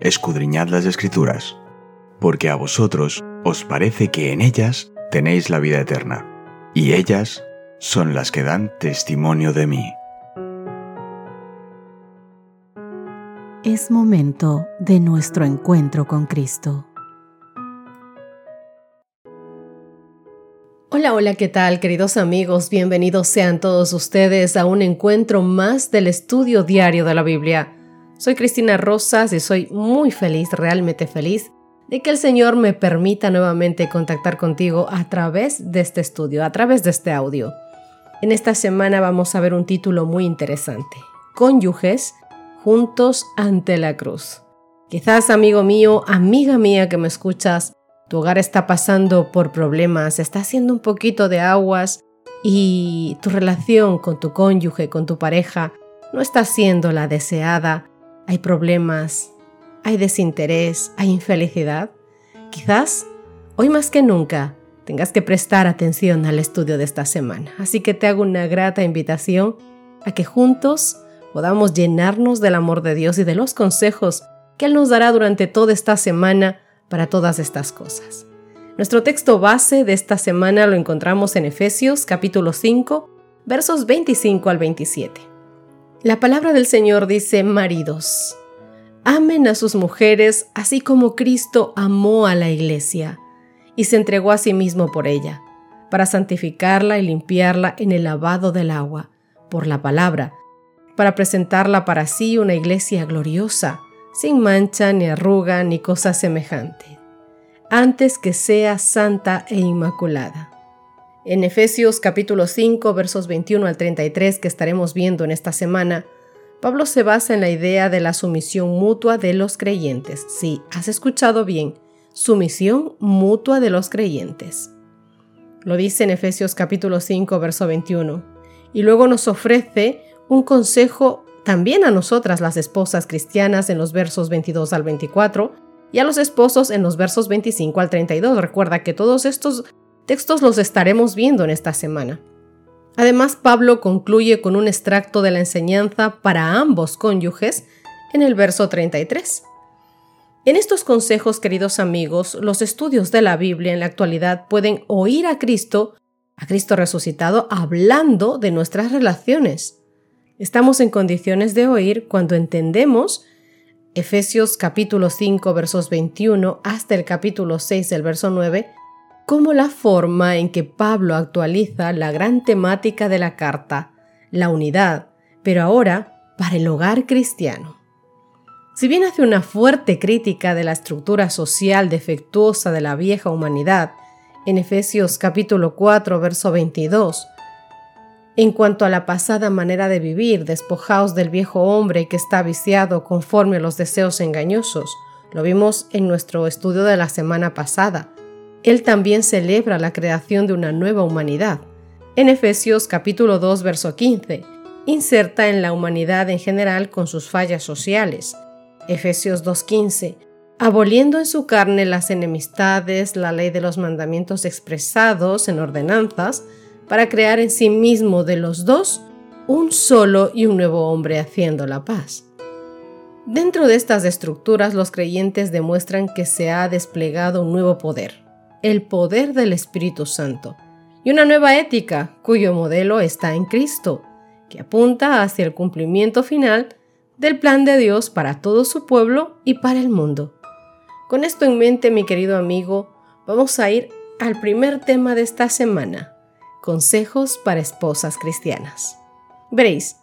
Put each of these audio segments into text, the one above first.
escudriñad las escrituras, porque a vosotros os parece que en ellas tenéis la vida eterna, y ellas son las que dan testimonio de mí. Es momento de nuestro encuentro con Cristo. Hola, hola, ¿qué tal queridos amigos? Bienvenidos sean todos ustedes a un encuentro más del estudio diario de la Biblia. Soy Cristina Rosas y soy muy feliz, realmente feliz, de que el Señor me permita nuevamente contactar contigo a través de este estudio, a través de este audio. En esta semana vamos a ver un título muy interesante, Cónyuges juntos ante la cruz. Quizás, amigo mío, amiga mía que me escuchas, tu hogar está pasando por problemas, está haciendo un poquito de aguas y tu relación con tu cónyuge, con tu pareja, no está siendo la deseada hay problemas, hay desinterés, hay infelicidad, quizás hoy más que nunca tengas que prestar atención al estudio de esta semana. Así que te hago una grata invitación a que juntos podamos llenarnos del amor de Dios y de los consejos que Él nos dará durante toda esta semana para todas estas cosas. Nuestro texto base de esta semana lo encontramos en Efesios capítulo 5, versos 25 al 27. La palabra del Señor dice, maridos, amen a sus mujeres así como Cristo amó a la iglesia y se entregó a sí mismo por ella, para santificarla y limpiarla en el lavado del agua, por la palabra, para presentarla para sí una iglesia gloriosa, sin mancha ni arruga ni cosa semejante, antes que sea santa e inmaculada. En Efesios capítulo 5 versos 21 al 33 que estaremos viendo en esta semana, Pablo se basa en la idea de la sumisión mutua de los creyentes. Sí, has escuchado bien, sumisión mutua de los creyentes. Lo dice en Efesios capítulo 5 verso 21. Y luego nos ofrece un consejo también a nosotras las esposas cristianas en los versos 22 al 24 y a los esposos en los versos 25 al 32. Recuerda que todos estos textos los estaremos viendo en esta semana. Además, Pablo concluye con un extracto de la enseñanza para ambos cónyuges en el verso 33. En estos consejos, queridos amigos, los estudios de la Biblia en la actualidad pueden oír a Cristo, a Cristo resucitado, hablando de nuestras relaciones. Estamos en condiciones de oír cuando entendemos Efesios capítulo 5 versos 21 hasta el capítulo 6 del verso 9 como la forma en que Pablo actualiza la gran temática de la carta, la unidad, pero ahora para el hogar cristiano. Si bien hace una fuerte crítica de la estructura social defectuosa de la vieja humanidad, en Efesios capítulo 4, verso 22, en cuanto a la pasada manera de vivir, despojaos del viejo hombre que está viciado conforme a los deseos engañosos, lo vimos en nuestro estudio de la semana pasada, él también celebra la creación de una nueva humanidad. En Efesios capítulo 2 verso 15, inserta en la humanidad en general con sus fallas sociales. Efesios 2.15, aboliendo en su carne las enemistades, la ley de los mandamientos expresados en ordenanzas, para crear en sí mismo de los dos un solo y un nuevo hombre haciendo la paz. Dentro de estas estructuras los creyentes demuestran que se ha desplegado un nuevo poder, el poder del Espíritu Santo y una nueva ética cuyo modelo está en Cristo, que apunta hacia el cumplimiento final del plan de Dios para todo su pueblo y para el mundo. Con esto en mente, mi querido amigo, vamos a ir al primer tema de esta semana, consejos para esposas cristianas. Veréis,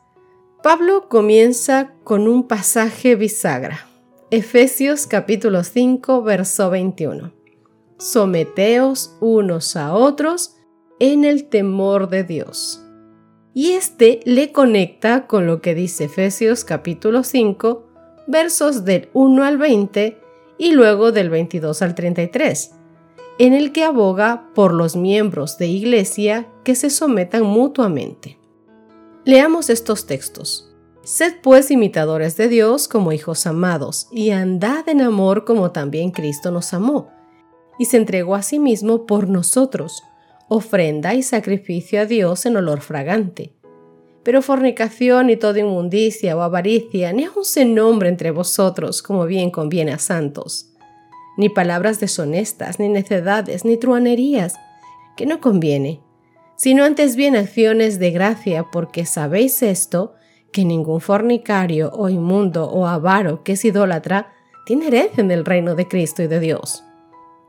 Pablo comienza con un pasaje bisagra, Efesios capítulo 5, verso 21 someteos unos a otros en el temor de Dios. Y este le conecta con lo que dice Efesios capítulo 5, versos del 1 al 20 y luego del 22 al 33, en el que aboga por los miembros de iglesia que se sometan mutuamente. Leamos estos textos. Sed pues imitadores de Dios como hijos amados, y andad en amor como también Cristo nos amó y se entregó a sí mismo por nosotros, ofrenda y sacrificio a Dios en olor fragante. Pero fornicación y toda inmundicia o avaricia ni aun se nombre entre vosotros como bien conviene a santos. Ni palabras deshonestas, ni necedades, ni truanerías, que no conviene, sino antes bien acciones de gracia, porque sabéis esto, que ningún fornicario o inmundo o avaro que es idólatra tiene herencia en el reino de Cristo y de Dios.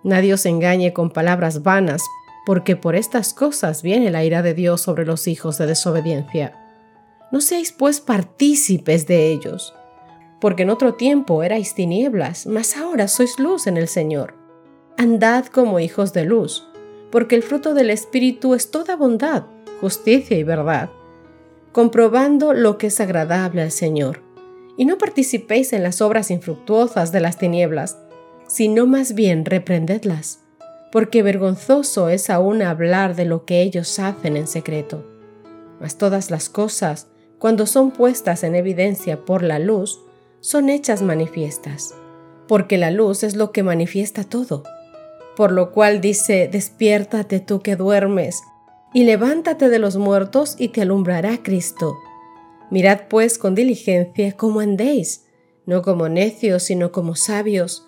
Nadie os engañe con palabras vanas, porque por estas cosas viene la ira de Dios sobre los hijos de desobediencia. No seáis pues partícipes de ellos, porque en otro tiempo erais tinieblas, mas ahora sois luz en el Señor. Andad como hijos de luz, porque el fruto del Espíritu es toda bondad, justicia y verdad, comprobando lo que es agradable al Señor. Y no participéis en las obras infructuosas de las tinieblas, sino más bien reprendedlas, porque vergonzoso es aún hablar de lo que ellos hacen en secreto. Mas todas las cosas, cuando son puestas en evidencia por la luz, son hechas manifiestas, porque la luz es lo que manifiesta todo. Por lo cual dice, despiértate tú que duermes, y levántate de los muertos y te alumbrará Cristo. Mirad pues con diligencia cómo andéis, no como necios, sino como sabios,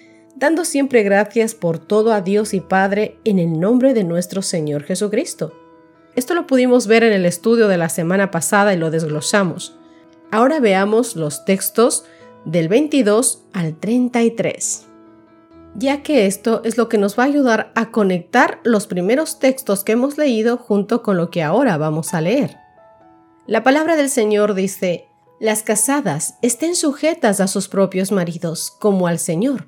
dando siempre gracias por todo a Dios y Padre en el nombre de nuestro Señor Jesucristo. Esto lo pudimos ver en el estudio de la semana pasada y lo desglosamos. Ahora veamos los textos del 22 al 33 ya que esto es lo que nos va a ayudar a conectar los primeros textos que hemos leído junto con lo que ahora vamos a leer. La palabra del Señor dice, las casadas estén sujetas a sus propios maridos como al Señor,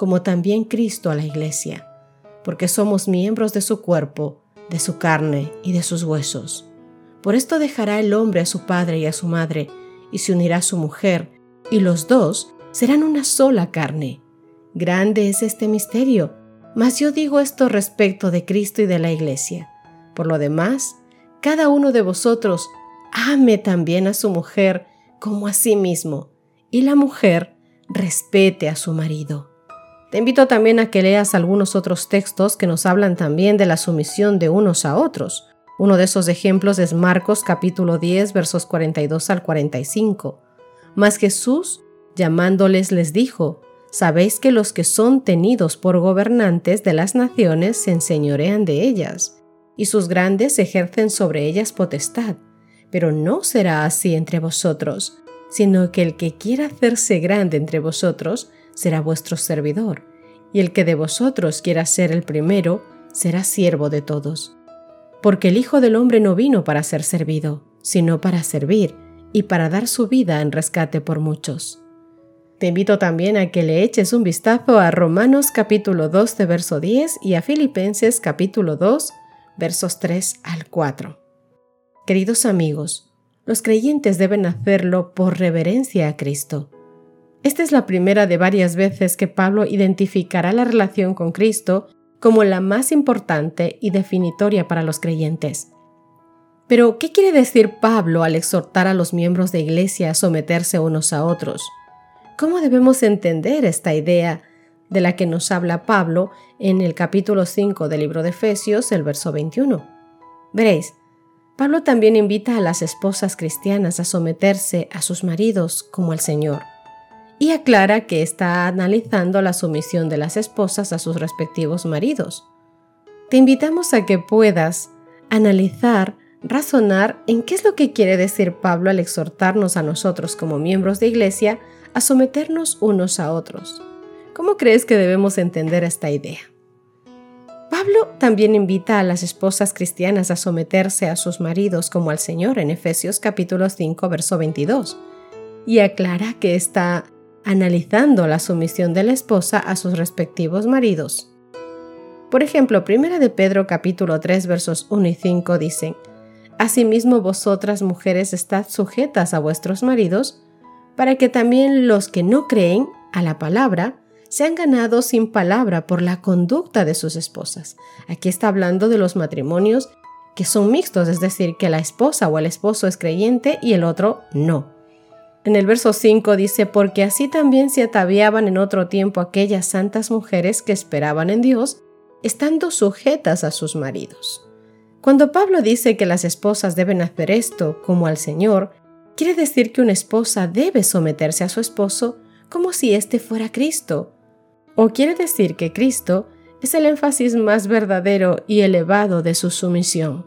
como también Cristo a la iglesia, porque somos miembros de su cuerpo, de su carne y de sus huesos. Por esto dejará el hombre a su padre y a su madre, y se unirá a su mujer, y los dos serán una sola carne. Grande es este misterio, mas yo digo esto respecto de Cristo y de la iglesia. Por lo demás, cada uno de vosotros ame también a su mujer como a sí mismo, y la mujer respete a su marido. Te invito también a que leas algunos otros textos que nos hablan también de la sumisión de unos a otros. Uno de esos ejemplos es Marcos capítulo 10 versos 42 al 45. Mas Jesús, llamándoles, les dijo, Sabéis que los que son tenidos por gobernantes de las naciones se enseñorean de ellas, y sus grandes ejercen sobre ellas potestad. Pero no será así entre vosotros, sino que el que quiera hacerse grande entre vosotros, será vuestro servidor, y el que de vosotros quiera ser el primero, será siervo de todos. Porque el Hijo del Hombre no vino para ser servido, sino para servir, y para dar su vida en rescate por muchos. Te invito también a que le eches un vistazo a Romanos capítulo 2 de verso 10 y a Filipenses capítulo 2 versos 3 al 4. Queridos amigos, los creyentes deben hacerlo por reverencia a Cristo esta es la primera de varias veces que Pablo identificará la relación con Cristo como la más importante y definitoria para los creyentes. Pero, ¿qué quiere decir Pablo al exhortar a los miembros de iglesia a someterse unos a otros? ¿Cómo debemos entender esta idea de la que nos habla Pablo en el capítulo 5 del libro de Efesios, el verso 21. Veréis, Pablo también invita a las esposas cristianas a someterse a sus maridos como al Señor y aclara que está analizando la sumisión de las esposas a sus respectivos maridos. Te invitamos a que puedas analizar, razonar en qué es lo que quiere decir Pablo al exhortarnos a nosotros como miembros de iglesia a someternos unos a otros. ¿Cómo crees que debemos entender esta idea? Pablo también invita a las esposas cristianas a someterse a sus maridos como al Señor en Efesios capítulo 5 verso 22 y aclara que está analizando la sumisión de la esposa a sus respectivos maridos. Por ejemplo, Primera de Pedro capítulo 3 versos 1 y 5 dicen, Asimismo vosotras mujeres estad sujetas a vuestros maridos, para que también los que no creen a la palabra sean ganados sin palabra por la conducta de sus esposas. Aquí está hablando de los matrimonios que son mixtos, es decir, que la esposa o el esposo es creyente y el otro no. En el verso 5 dice, porque así también se ataviaban en otro tiempo aquellas santas mujeres que esperaban en Dios, estando sujetas a sus maridos. Cuando Pablo dice que las esposas deben hacer esto como al Señor, quiere decir que una esposa debe someterse a su esposo como si éste fuera Cristo. O quiere decir que Cristo es el énfasis más verdadero y elevado de su sumisión.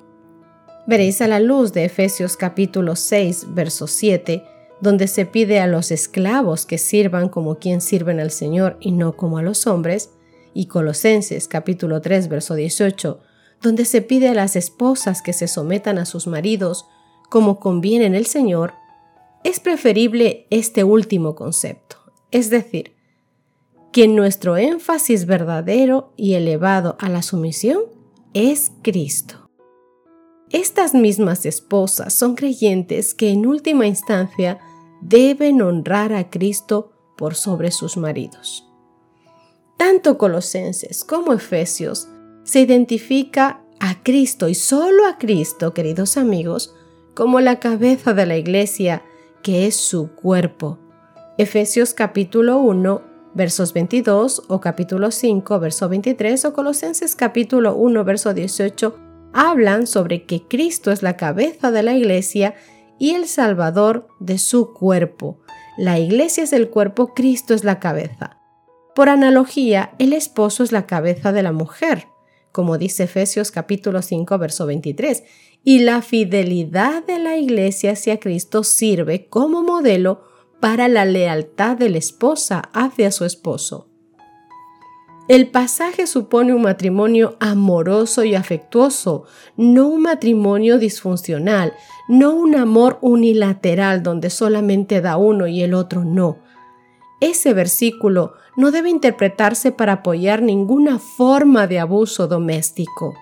Veréis a la luz de Efesios capítulo 6, verso 7, donde se pide a los esclavos que sirvan como quien sirven al Señor y no como a los hombres, y Colosenses capítulo 3 verso 18, donde se pide a las esposas que se sometan a sus maridos como conviene en el Señor, es preferible este último concepto, es decir, que nuestro énfasis verdadero y elevado a la sumisión es Cristo. Estas mismas esposas son creyentes que en última instancia deben honrar a Cristo por sobre sus maridos. Tanto Colosenses como Efesios se identifica a Cristo y solo a Cristo, queridos amigos, como la cabeza de la iglesia, que es su cuerpo. Efesios capítulo 1, versos 22 o capítulo 5, verso 23 o Colosenses capítulo 1, verso 18 hablan sobre que Cristo es la cabeza de la iglesia y el Salvador de su cuerpo. La iglesia es el cuerpo, Cristo es la cabeza. Por analogía, el esposo es la cabeza de la mujer, como dice Efesios capítulo 5, verso 23, y la fidelidad de la iglesia hacia Cristo sirve como modelo para la lealtad de la esposa hacia su esposo. El pasaje supone un matrimonio amoroso y afectuoso, no un matrimonio disfuncional, no un amor unilateral donde solamente da uno y el otro no. Ese versículo no debe interpretarse para apoyar ninguna forma de abuso doméstico.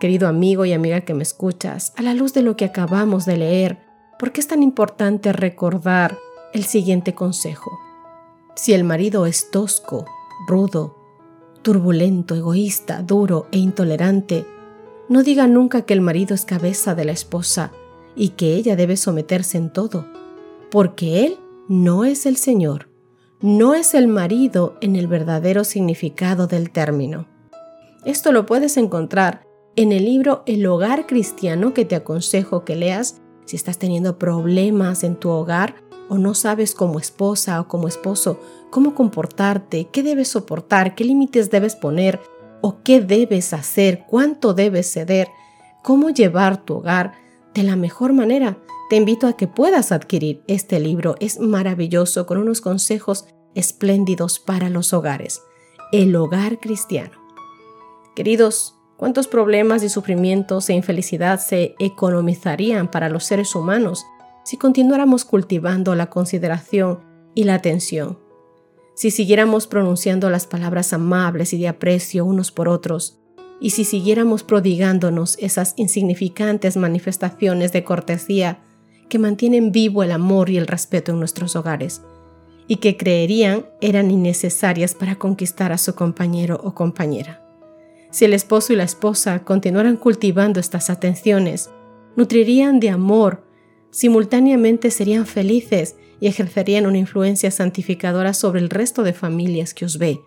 Querido amigo y amiga que me escuchas, a la luz de lo que acabamos de leer, ¿por qué es tan importante recordar el siguiente consejo? Si el marido es tosco, rudo, turbulento, egoísta, duro e intolerante, no diga nunca que el marido es cabeza de la esposa y que ella debe someterse en todo, porque él no es el Señor, no es el marido en el verdadero significado del término. Esto lo puedes encontrar en el libro El hogar cristiano que te aconsejo que leas si estás teniendo problemas en tu hogar o no sabes como esposa o como esposo cómo comportarte, qué debes soportar, qué límites debes poner o qué debes hacer, cuánto debes ceder, cómo llevar tu hogar de la mejor manera. Te invito a que puedas adquirir este libro. Es maravilloso con unos consejos espléndidos para los hogares. El hogar cristiano. Queridos, ¿cuántos problemas y sufrimientos e infelicidad se economizarían para los seres humanos si continuáramos cultivando la consideración y la atención, si siguiéramos pronunciando las palabras amables y de aprecio unos por otros, y si siguiéramos prodigándonos esas insignificantes manifestaciones de cortesía que mantienen vivo el amor y el respeto en nuestros hogares, y que creerían eran innecesarias para conquistar a su compañero o compañera. Si el esposo y la esposa continuaran cultivando estas atenciones, nutrirían de amor simultáneamente serían felices y ejercerían una influencia santificadora sobre el resto de familias que os ve.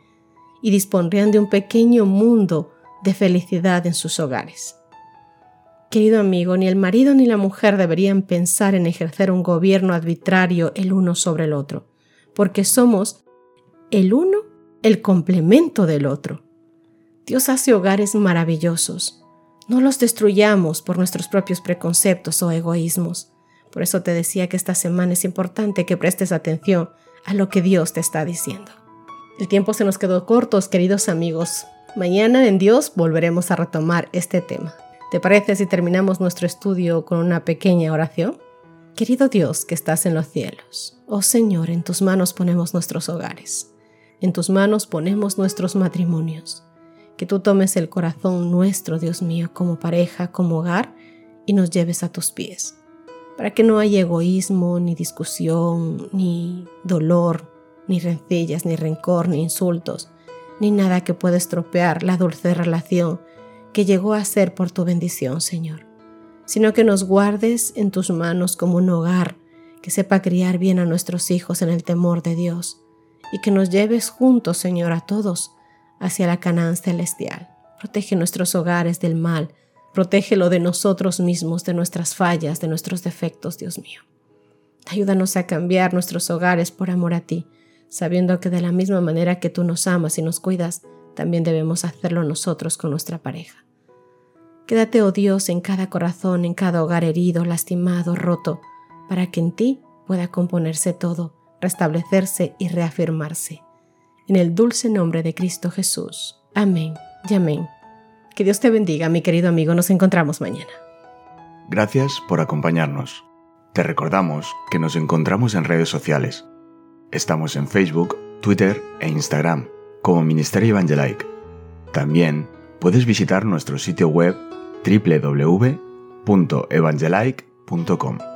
y dispondrían de un pequeño mundo de felicidad en sus hogares. Querido amigo, ni el marido ni la mujer deberían pensar en ejercer un gobierno arbitrario el uno sobre el otro, porque somos el uno el complemento del otro. Dios hace hogares maravillosos. No los destruyamos por nuestros propios preconceptos o egoísmos. Por eso te decía que esta semana es importante que prestes atención a lo que Dios te está diciendo. El tiempo se nos quedó corto, queridos amigos. Mañana en Dios volveremos a retomar este tema. ¿Te parece si terminamos nuestro estudio con una pequeña oración? Querido Dios que estás en los cielos, oh Señor, en tus manos ponemos nuestros hogares, en tus manos ponemos nuestros matrimonios. Que tú tomes el corazón nuestro, Dios mío, como pareja, como hogar, y nos lleves a tus pies, para que no haya egoísmo, ni discusión, ni dolor, ni rencillas, ni rencor, ni insultos, ni nada que pueda estropear la dulce relación que llegó a ser por tu bendición, Señor, sino que nos guardes en tus manos como un hogar que sepa criar bien a nuestros hijos en el temor de Dios, y que nos lleves juntos, Señor, a todos hacia la Canaán celestial. Protege nuestros hogares del mal, protégelo de nosotros mismos, de nuestras fallas, de nuestros defectos, Dios mío. Ayúdanos a cambiar nuestros hogares por amor a ti, sabiendo que de la misma manera que tú nos amas y nos cuidas, también debemos hacerlo nosotros con nuestra pareja. Quédate, oh Dios, en cada corazón, en cada hogar herido, lastimado, roto, para que en ti pueda componerse todo, restablecerse y reafirmarse. En el dulce nombre de Cristo Jesús. Amén y amén. Que Dios te bendiga, mi querido amigo. Nos encontramos mañana. Gracias por acompañarnos. Te recordamos que nos encontramos en redes sociales Estamos en Facebook, Twitter e Instagram como Ministerio Evangelike. También puedes visitar nuestro sitio web www.evangelike.com.